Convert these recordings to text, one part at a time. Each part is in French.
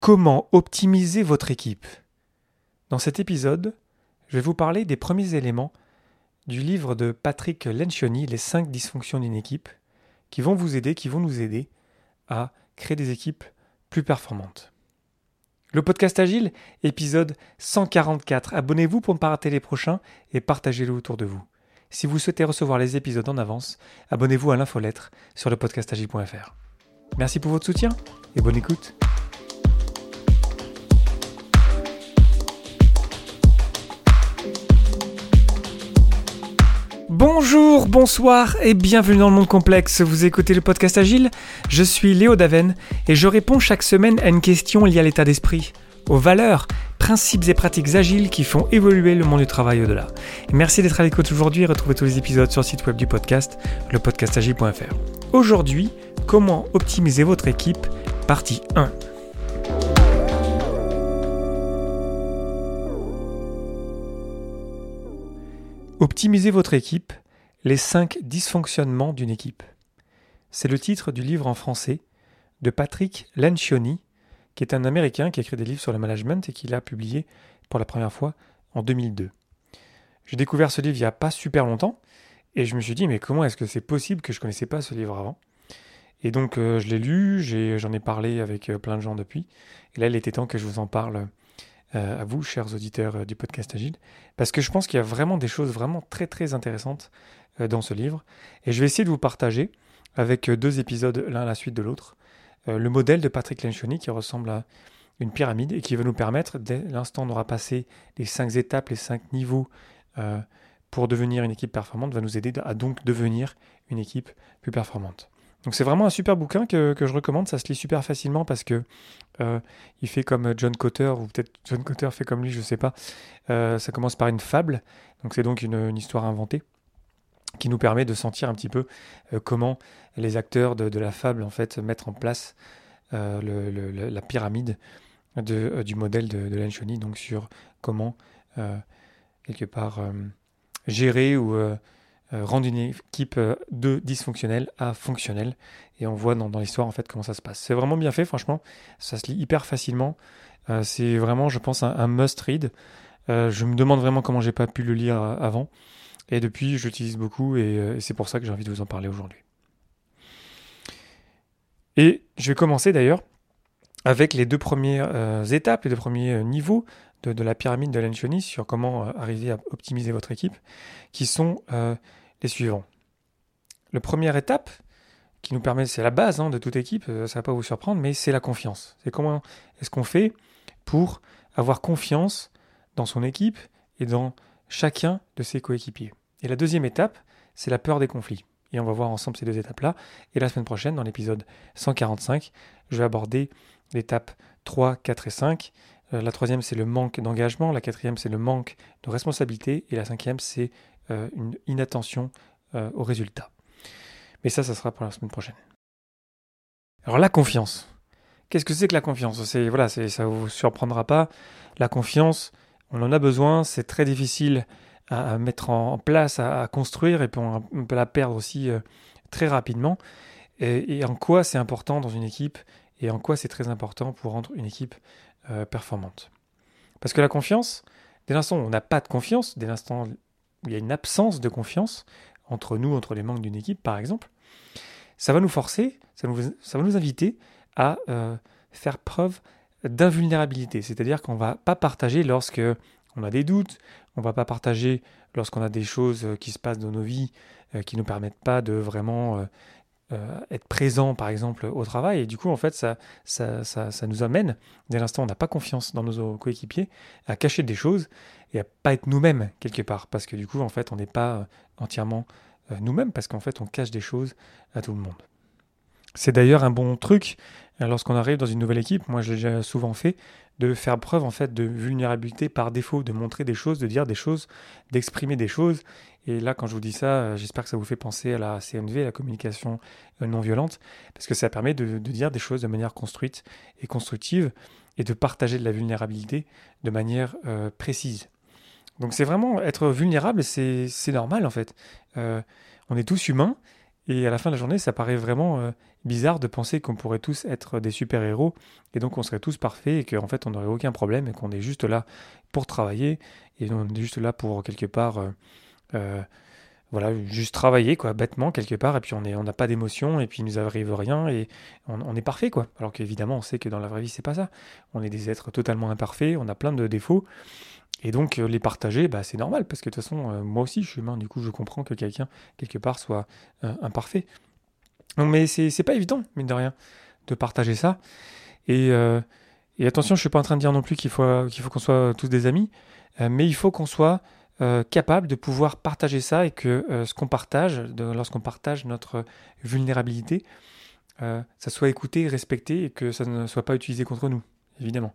Comment optimiser votre équipe? Dans cet épisode, je vais vous parler des premiers éléments du livre de Patrick Lencioni, Les 5 dysfonctions d'une équipe, qui vont vous aider, qui vont nous aider à créer des équipes plus performantes. Le podcast Agile, épisode 144. Abonnez-vous pour ne pas rater les prochains et partagez-le autour de vous. Si vous souhaitez recevoir les épisodes en avance, abonnez-vous à l'infolettre sur le podcastagile.fr. Merci pour votre soutien et bonne écoute. Bonjour, bonsoir et bienvenue dans le monde complexe. Vous écoutez le podcast Agile Je suis Léo Daven et je réponds chaque semaine à une question liée à l'état d'esprit, aux valeurs, principes et pratiques agiles qui font évoluer le monde du travail au-delà. Merci d'être à l'écoute aujourd'hui et retrouvez tous les épisodes sur le site web du podcast, lepodcastagile.fr. Aujourd'hui, comment optimiser votre équipe, partie 1. Optimisez votre équipe, les 5 dysfonctionnements d'une équipe. C'est le titre du livre en français de Patrick Lencioni, qui est un Américain qui a écrit des livres sur le management et qui l'a publié pour la première fois en 2002. J'ai découvert ce livre il n'y a pas super longtemps et je me suis dit mais comment est-ce que c'est possible que je ne connaissais pas ce livre avant? Et donc euh, je l'ai lu, j'en ai, parlé avec euh, plein de gens depuis et là il était temps que je vous en parle à vous, chers auditeurs euh, du podcast Agile, parce que je pense qu'il y a vraiment des choses vraiment très très intéressantes euh, dans ce livre. Et je vais essayer de vous partager, avec deux épisodes l'un à la suite de l'autre, le modèle de Patrick Lencioni qui ressemble à une pyramide et qui va nous permettre, dès l'instant où on aura passé les cinq étapes, les cinq niveaux pour devenir une équipe performante, va nous aider à donc devenir une équipe plus performante. Donc c'est vraiment un super bouquin que, je recommande, ça se lit super facilement parce que euh, il fait comme John Cotter, ou peut-être John Cotter fait comme lui, je ne sais pas. Euh, ça commence par une fable, donc c'est donc une, histoire inventée qui nous permet de sentir un petit peu euh, comment les acteurs de, la fable en fait mettent en place la pyramide du modèle de, de donc sur comment quelque part gérer ou euh, rendre une équipe euh, de dysfonctionnelle à fonctionnelle. Et on voit dans, l'histoire en fait comment ça se passe. C'est vraiment bien fait, franchement. Ça se lit hyper facilement. Euh, c'est vraiment, je pense, un, must-read. je me demande vraiment comment j'ai pas pu le lire avant. Et depuis, j'utilise beaucoup et, c'est pour ça que j'ai envie de vous en parler aujourd'hui. Et je vais commencer d'ailleurs avec les deux premières étapes, les deux premiers niveaux de, la pyramide de Lencioni sur comment arriver à optimiser votre équipe, qui sont les suivants. La première étape, qui nous permet, c'est la base hein, de toute équipe, euh, ça ne va pas vous surprendre, mais c'est la confiance. C'est comment est-ce qu'on fait pour avoir confiance dans son équipe et dans chacun de ses coéquipiers. Et la deuxième étape, c'est la peur des conflits. Et on va voir ensemble ces deux étapes-là. Et la semaine prochaine, dans l'épisode 145, je vais aborder l'étape 3, 4 et 5. Euh, la troisième, c'est le manque d'engagement. La quatrième, c'est le manque de responsabilité. Et la cinquième, c'est une inattention euh, aux résultats. Mais ça, ça sera pour la semaine prochaine. Alors la confiance. Qu'est-ce que c'est que la confiance? C'est voilà, ça vous surprendra pas. La confiance, on en a besoin. C'est très difficile à, mettre en place, à, construire, et puis on, peut la perdre aussi euh, très rapidement. Et, en quoi c'est important dans une équipe, et en quoi c'est très important pour rendre une équipe performante? Parce que la confiance, dès l'instant où on n'a pas de confiance, dès l'instant il y a une absence de confiance entre nous, entre les membres d'une équipe, par exemple, ça va nous forcer, ça, va nous inviter à euh, faire preuve d'invulnérabilité. C'est-à-dire qu'on ne va pas partager lorsque on a des doutes, on ne va pas partager lorsqu'on a des choses qui se passent dans nos vies euh, qui ne nous permettent pas de vraiment euh, être présent, par exemple, au travail. Et du coup, en fait, ça, ça, ça, nous amène, dès l'instant on n'a pas confiance dans nos coéquipiers, à cacher des choses et à pas être nous-mêmes quelque part. Parce que du coup, en fait, on n'est pas euh, entièrement euh, nous-mêmes, parce qu'en fait, on cache des choses à tout le monde. C'est d'ailleurs un bon truc lorsqu'on arrive dans une nouvelle équipe. Moi, je l'ai déjà souvent fait de faire preuve en fait de vulnérabilité par défaut, de montrer des choses, de dire des choses, d'exprimer des choses. Et là, quand je vous dis ça, euh, j'espère que ça vous fait penser à la CNV, la communication euh, non violente, parce que ça permet de, dire des choses de manière construite et constructive et de partager de la vulnérabilité de manière euh, précise. Donc c'est vraiment être vulnérable, c'est normal en fait. on est tous humains Et à la fin de la journée, ça paraît vraiment euh, bizarre de penser qu'on pourrait tous être des super-héros et donc on serait tous parfaits et qu'en fait on n'aurait aucun problème et qu'on est juste là pour travailler et on est juste là pour quelque part, euh, euh, voilà, juste travailler quoi, bêtement quelque part et puis on n'a pas d'émotion et puis il nous arrive rien et on, est parfait quoi. Alors qu'évidemment on sait que dans la vraie vie c'est pas ça. On est des êtres totalement imparfaits, on a plein de défauts et donc les partager, bah, c'est normal, parce que de toute façon, moi aussi je suis humain, du coup je comprends que quelqu'un, quelque part, soit imparfait. Donc, mais c'est pas évident, mine de rien, de partager ça. Et, et attention, je suis pas en train de dire non plus qu'il faut qu'on soit tous des amis, mais il faut qu'on soit capable de pouvoir partager ça et que ce qu'on partage, lorsqu'on partage notre vulnérabilité, ça soit écouté, respecté et que ça ne soit pas utilisé contre nous, évidemment.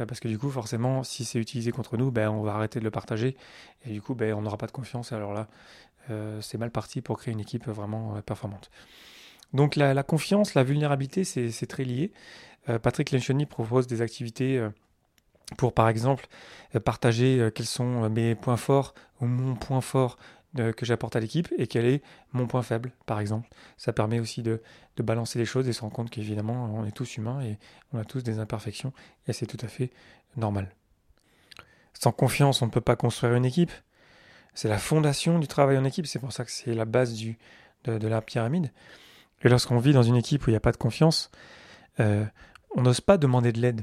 Euh, parce que du coup, forcément, si c'est utilisé contre nous, ben, on va arrêter de le partager, et du coup, ben, on n'aura pas de confiance, alors là, euh, c'est mal parti pour créer une équipe vraiment euh, performante. Donc la, confiance, la vulnérabilité, c'est très lié. Patrick Lencioni propose des activités pour, par exemple, partager quels sont mes points forts ou mon point fort que j'apporte à l'équipe et quel est mon point faible, par exemple. Ça permet aussi de, balancer les choses et se rendre compte qu'évidemment, on est tous humains et on a tous des imperfections et c'est tout à fait normal. Sans confiance, on ne peut pas construire une équipe. C'est la fondation du travail en équipe, c'est pour ça que c'est la base de, la pyramide. Et lorsqu'on vit dans une équipe où il n'y a pas de confiance, euh, on n'ose pas demander de l'aide.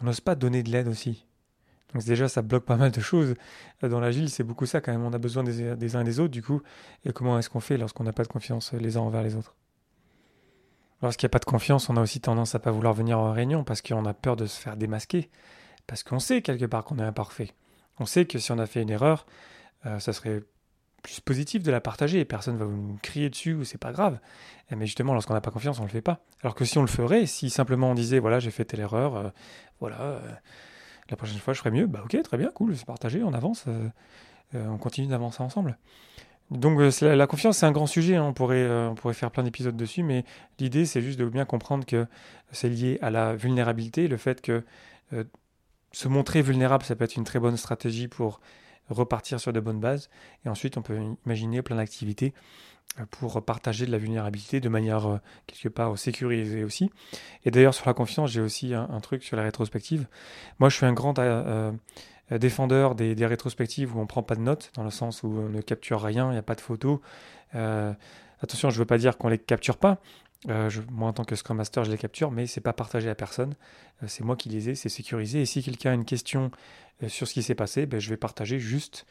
On n'ose pas donner de l'aide aussi. Donc déjà, ça bloque pas mal de choses. Euh, dans l'agile, c'est beaucoup ça quand même. On a besoin des, uns des autres, du coup. Et comment est-ce qu'on fait lorsqu'on n'a pas de confiance les uns envers les autres? Lorsqu'il n'y a pas de confiance, on a aussi tendance à pas vouloir venir en réunion parce qu'on a peur de se faire démasquer. Parce qu'on sait quelque part qu'on est imparfait. On sait que si on a fait une erreur, euh, ça serait plus positif de la partager personne va vous crier dessus ou c'est pas grave. Mais justement, lorsqu'on n'a pas confiance, on le fait pas. Alors que si on le ferait, si simplement on disait voilà, j'ai fait telle erreur, euh, voilà, la prochaine fois je ferai mieux, bah ok, très bien, cool, c'est partagé, on avance, euh, euh, on continue d'avancer ensemble. Donc euh, la, confiance, c'est un grand sujet, hein, on, pourrait, on pourrait faire plein d'épisodes dessus, mais l'idée c'est juste de bien comprendre que c'est lié à la vulnérabilité, le fait que se montrer vulnérable, ça peut être une très bonne stratégie pour repartir sur de bonnes bases, et ensuite on peut imaginer plein d'activités pour partager de la vulnérabilité de manière euh, quelque part sécurisée aussi. Et d'ailleurs sur la confiance, j'ai aussi un, truc sur la rétrospective. Moi, je suis un grand euh, euh, défendeur des, rétrospectives où on prend pas de notes, dans le sens où on ne capture rien, il n'y a pas de photos. attention, je ne veux pas dire qu'on les capture pas. Moi, en tant que Scrum Master, je les capture, mais c'est pas partagé à personne. c'est moi qui les ai, c'est sécurisé. Et si quelqu'un a une question sur ce qui s'est passé, ben, je vais partager juste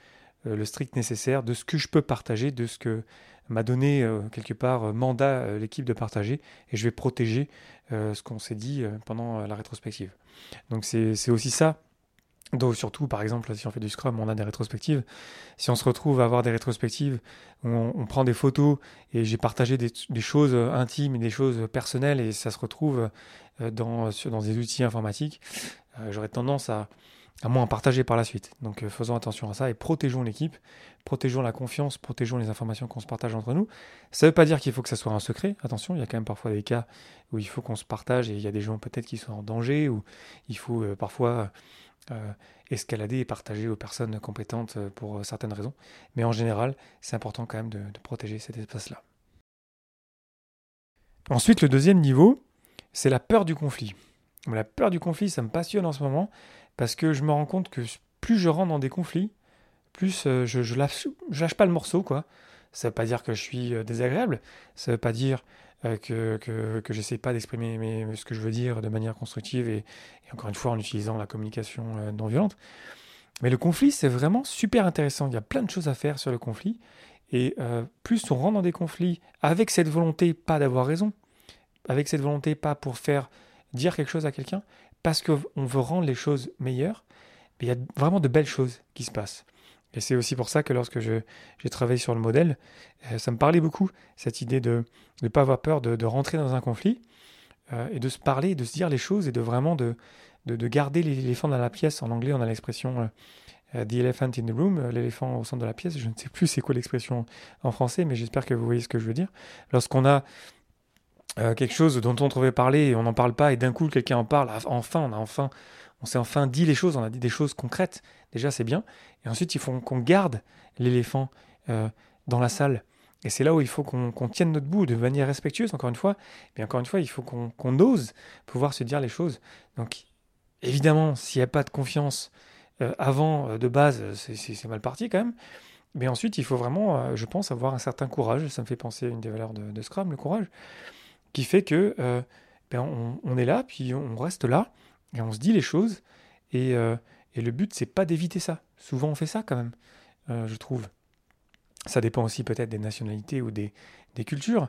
le strict nécessaire de ce que je peux partager, de ce que m'a donné euh, quelque part euh, mandat euh, l'équipe de partager et je vais protéger ce qu'on s'est dit pendant la rétrospective. Donc c'est aussi ça. Donc surtout, par exemple, si on fait du Scrum, on a des rétrospectives. Si on se retrouve à avoir des rétrospectives, on, on prend des photos et j'ai partagé des, choses intimes et des choses personnelles et ça se retrouve dans, dans des outils informatiques, j'aurais tendance à, à moins partager par la suite. Donc euh, faisons attention à ça et protégeons l'équipe, protégeons la confiance, protégeons les informations qu'on se partage entre nous. Ça ne veut pas dire qu'il faut que ça soit un secret, attention, il y a quand même parfois des cas où il faut qu'on se partage et il y a des gens peut-être qui sont en danger, ou il faut euh, parfois euh, escalader et partager aux personnes compétentes pour certaines raisons. Mais en général, c'est important quand même de, protéger cet espace-là. Ensuite, le deuxième niveau, c'est la peur du conflit. La peur du conflit, ça me passionne en ce moment parce que je me rends compte que plus je rentre dans des conflits, plus euh, je, je, lâche, pas le morceau, quoi. Ça veut pas dire que je suis euh, désagréable, ça veut pas dire euh, que, que, que j'essaie pas d'exprimer ce que je veux dire de manière constructive et, encore une fois en utilisant la communication non violente. Mais le conflit, c'est vraiment super intéressant. Il y a plein de choses à faire sur le conflit. Et plus on rentre dans des conflits avec cette volonté pas d'avoir raison, avec cette volonté pas pour faire dire quelque chose à quelqu'un, parce qu'on veut rendre les choses meilleures, il y a vraiment de belles choses qui se passent. Et c'est aussi pour ça que lorsque j'ai travaillé sur le modèle, euh, ça me parlait beaucoup, cette idée de ne pas avoir peur de, rentrer dans un conflit euh, et de se parler, de se dire les choses et de vraiment de, de, garder l'éléphant dans la pièce. En anglais, on a l'expression euh, the elephant in the room, l'éléphant au centre de la pièce. Je ne sais plus c'est quoi l'expression en français, mais j'espère que vous voyez ce que je veux dire. Lorsqu'on a quelque chose dont on trouvait parler et on n'en parle pas et d'un coup quelqu'un en parle, enfin on a enfin on s'est enfin dit les choses, on a dit des choses concrètes. Déjà c'est bien. Et ensuite il faut qu'on garde l'éléphant euh, dans la salle Et c'est là où il faut qu'on tienne notre bout de manière respectueuse, encore une fois. Mais encore une fois, il faut qu'on ose pouvoir se dire les choses. Donc, évidemment, s'il n'y a pas de confiance euh, avant, euh, de base, c'est mal parti quand même. Mais ensuite, il faut vraiment, je pense, avoir un certain courage. Ça me fait penser à une des valeurs de, Scrum, le courage, qui fait que ben, on, est là, puis on reste là, on se dit les choses. Et, et le but, c'est pas d'éviter ça. Souvent, on fait ça quand même, je trouve. Ça dépend aussi peut-être des nationalités ou des, cultures,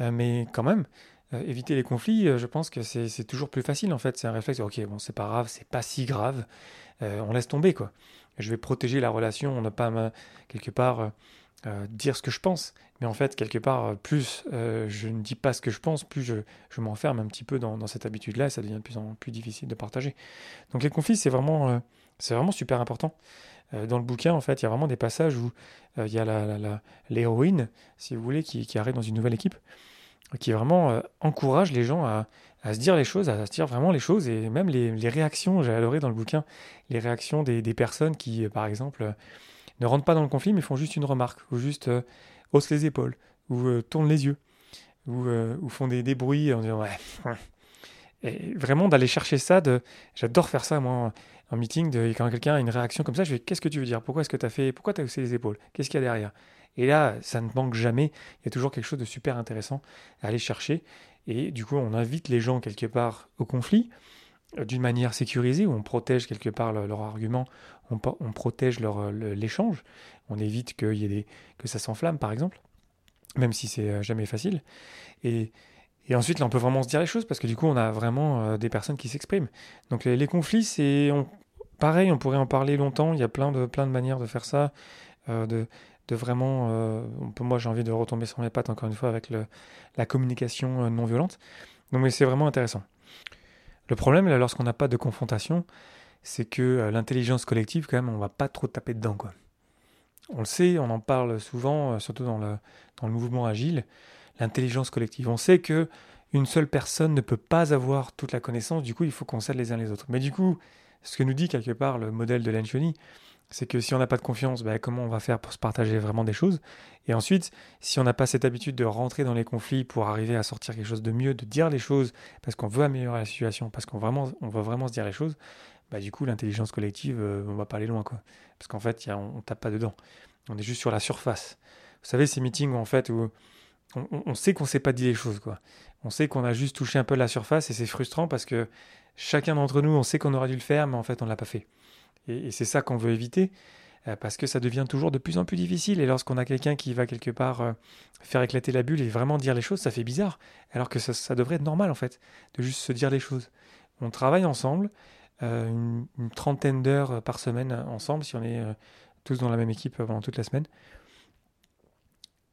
euh, mais quand même, euh, éviter les conflits, euh, je pense que c'est toujours plus facile en fait. C'est un réflexe, ok, bon, c'est pas grave, c'est pas si grave, on laisse tomber quoi. Je vais protéger la relation, on n'a pas quelque part dire ce que je pense, mais en fait, quelque part, plus je ne dis pas ce que je pense, plus je, m'enferme un petit peu dans, cette habitude-là et ça devient de plus en plus difficile de partager. Donc les conflits, c'est vraiment, vraiment super important. Euh, dans le bouquin, en fait, il y a vraiment des passages où euh, il y a l'héroïne, si vous voulez, qui, arrive dans une nouvelle équipe, qui vraiment euh, encourage les gens à, se dire les choses, à se dire vraiment les choses, et même les, réactions, j'ai adoré dans le bouquin, les réactions des, personnes qui, par exemple, ne rentrent pas dans le conflit, mais font juste une remarque, ou juste haussent les épaules, ou tournent les yeux, ou, font des, des, bruits en disant ouais. Et vraiment d'aller chercher ça, de... j'adore faire ça moi en meeting, quand quelqu'un a une réaction comme ça, je vais qu'est-ce que tu veux dire? Pourquoi est-ce que tu as fait? Pourquoi tu as haussé les épaules? Qu'est-ce qu'il y a derrière? Et là, ça ne manque jamais. Il y a toujours quelque chose de super intéressant à aller chercher. Et du coup, on invite les gens quelque part au conflit euh, d'une manière sécurisée, où on protège quelque part leur, argument, on, on protège leur, l'échange, on évite y ait que ça s'enflamme, par exemple, même si c'est euh, jamais facile. Et, ensuite, là, on peut vraiment se dire les choses parce que du coup, on a vraiment euh, des personnes qui s'expriment. Donc, les, conflits, c'est pareil, on pourrait en parler longtemps. Il y a plein de, plein de manières de faire ça, euh, de, vraiment. Euh, moi, j'ai envie de retomber sur mes pattes encore une fois avec la communication non violente. Donc, mais c'est vraiment intéressant. Le problème, là, lorsqu'on n'a pas de confrontation, c'est que l'intelligence collective, quand même, on va pas trop taper dedans. On le sait, on en parle souvent, surtout dans le, dans le mouvement agile l'intelligence collective. On sait que une seule personne ne peut pas avoir toute la connaissance, du coup il faut qu'on s'aide les uns les autres. Mais du coup, ce que nous dit quelque part le modèle de Lencioni, c'est que si on n'a pas de confiance, ben, comment on va faire pour se partager vraiment des choses? Et ensuite, si on n'a pas cette habitude de rentrer dans les conflits pour arriver à sortir quelque chose de mieux, de dire les choses, parce qu'on veut améliorer la situation, parce qu'on vraiment, veut vraiment se dire les choses, bah, du coup, l'intelligence collective, euh, on va pas aller loin. Parce qu'en fait, on, tape pas dedans. On est juste sur la surface. Vous savez, ces meetings où, en fait, où on, sait qu'on ne s'est pas dit les choses, quoi. On sait qu'on a juste touché un peu la surface et c'est frustrant parce que chacun d'entre nous, on sait qu'on aurait dû le faire, mais en fait, on ne l'a pas fait. Et, c'est ça qu'on veut éviter euh, parce que ça devient toujours de plus en plus difficile. Et lorsqu'on a quelqu'un qui va quelque part euh, faire éclater la bulle et vraiment dire les choses, ça fait bizarre. Alors que ça, devrait être normal, en fait, de juste se dire les choses. On travaille ensemble, euh, une, trentaine d'heures par semaine ensemble, si on est tous dans la même équipe pendant toute la semaine.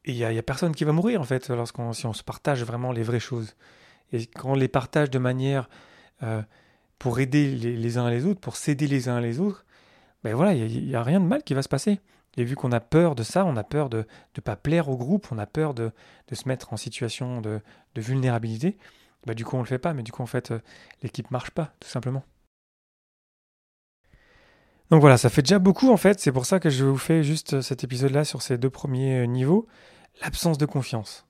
Et il n'y a, personne qui va mourir, en fait, lorsqu'on, si on se partage vraiment les vraies choses. Et quand on les partage de manière pour aider les, uns les autres, pour s'aider les uns les autres, ben voilà, il n'y a, rien de mal qui va se passer. Et vu qu'on a peur de ça, on a peur de ne pas plaire au groupe, on a peur de, se mettre en situation de, vulnérabilité, ben du coup on ne le fait pas, mais du coup en fait euh, l'équipe marche pas, tout simplement. Donc voilà, ça fait déjà beaucoup en fait, c'est pour ça que je vous fais juste cet épisode-là sur ces deux premiers euh, niveaux l'absence de confiance.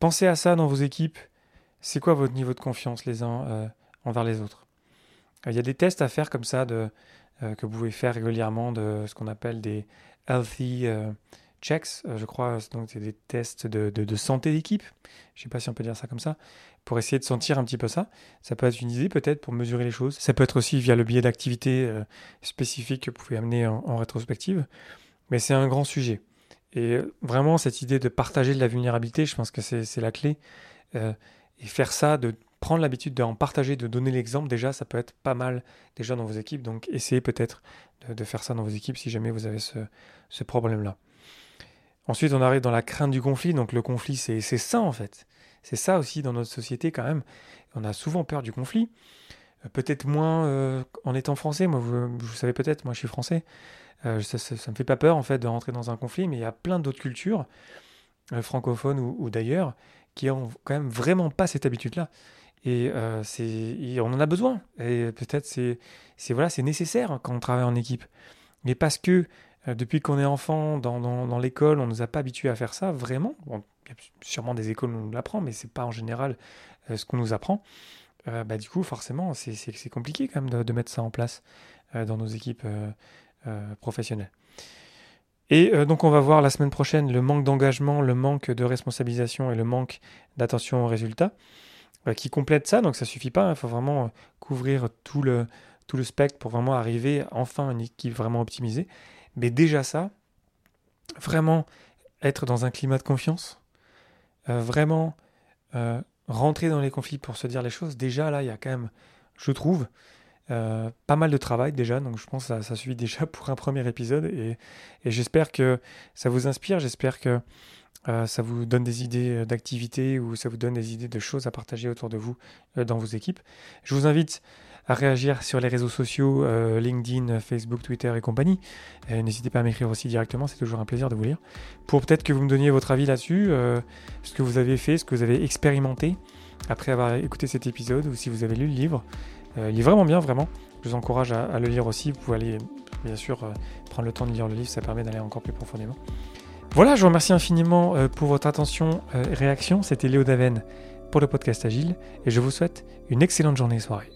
Pensez à ça dans vos équipes. C'est quoi votre niveau de confiance les uns euh, envers les autres? Il y a des tests à faire comme ça de, euh, que vous pouvez faire régulièrement de ce qu'on appelle des healthy euh, checks, je crois. Donc c'est des tests de, de, santé d'équipe. Je ne sais pas si on peut dire ça comme ça. Pour essayer de sentir un petit peu ça. Ça peut être une idée peut-être pour mesurer les choses. Ça peut être aussi via le biais d'activités spécifiques que vous pouvez amener en rétrospective. Mais c'est un grand sujet. Et vraiment, cette idée de partager de la vulnérabilité, je pense que c'est la clé. Euh, et faire ça, de prendre l'habitude d'en partager, de donner l'exemple, déjà, ça peut être pas mal déjà dans vos équipes. Donc, essayez peut-être de, faire ça dans vos équipes si jamais vous avez ce, ce problème-là. Ensuite, on arrive dans la crainte du conflit. Donc, le conflit, c'est ça, en fait. C'est ça aussi dans notre société, quand même. On a souvent peur du conflit. Euh, peut-être moins euh, en étant français. Moi, vous, vous savez peut-être, moi, je suis français. Euh, ça, ça, me fait pas peur en fait de rentrer dans un conflit, mais il y a plein d'autres cultures, francophones ou, d'ailleurs, qui ont quand même vraiment pas cette habitude-là. Et, euh, on en a besoin. Et peut-être c'est, voilà, nécessaire quand on travaille en équipe. Mais parce que depuis qu'on est enfant dans, l'école, on ne nous a pas habitués à faire ça, vraiment. il y a sûrement des écoles où on nous l'apprend, mais c'est pas en général ce qu'on nous apprend. bah, du coup, forcément, c'est compliqué quand même de, mettre ça en place dans nos équipes professionnelles. Et donc on va voir la semaine prochaine le manque d'engagement, le manque de responsabilisation et le manque d'attention aux résultats qui complète ça. Donc ça suffit pas, il hein. faut vraiment couvrir tout le, tout le spectre pour vraiment arriver enfin à une équipe vraiment optimisée. Mais déjà ça, vraiment être dans un climat de confiance, euh, vraiment euh, rentrer dans les conflits pour se dire les choses, déjà là, il y a quand même, je trouve, euh, pas mal de travail déjà, donc je pense que ça, suffit déjà pour un premier épisode et, j'espère que ça vous inspire, j'espère que ça vous donne des idées d'activités ou ça vous donne des idées de choses à partager autour de vous dans vos équipes. Je vous invite à réagir sur les réseaux sociaux, euh, LinkedIn, Facebook, Twitter et compagnie. N'hésitez pas à m'écrire aussi directement, c'est toujours un plaisir de vous lire. Pour peut-être que vous me donniez votre avis là-dessus, euh, ce que vous avez fait, ce que vous avez expérimenté après avoir écouté cet épisode ou si vous avez lu le livre. Euh, il est vraiment bien, vraiment. Je vous encourage à, le lire aussi. Vous pouvez aller, bien sûr, prendre le temps de lire le livre, ça permet d'aller encore plus profondément. Voilà, je vous remercie infiniment pour votre attention et réaction. C'était Léo Daven pour le podcast Agile et je vous souhaite une excellente journée et soirée.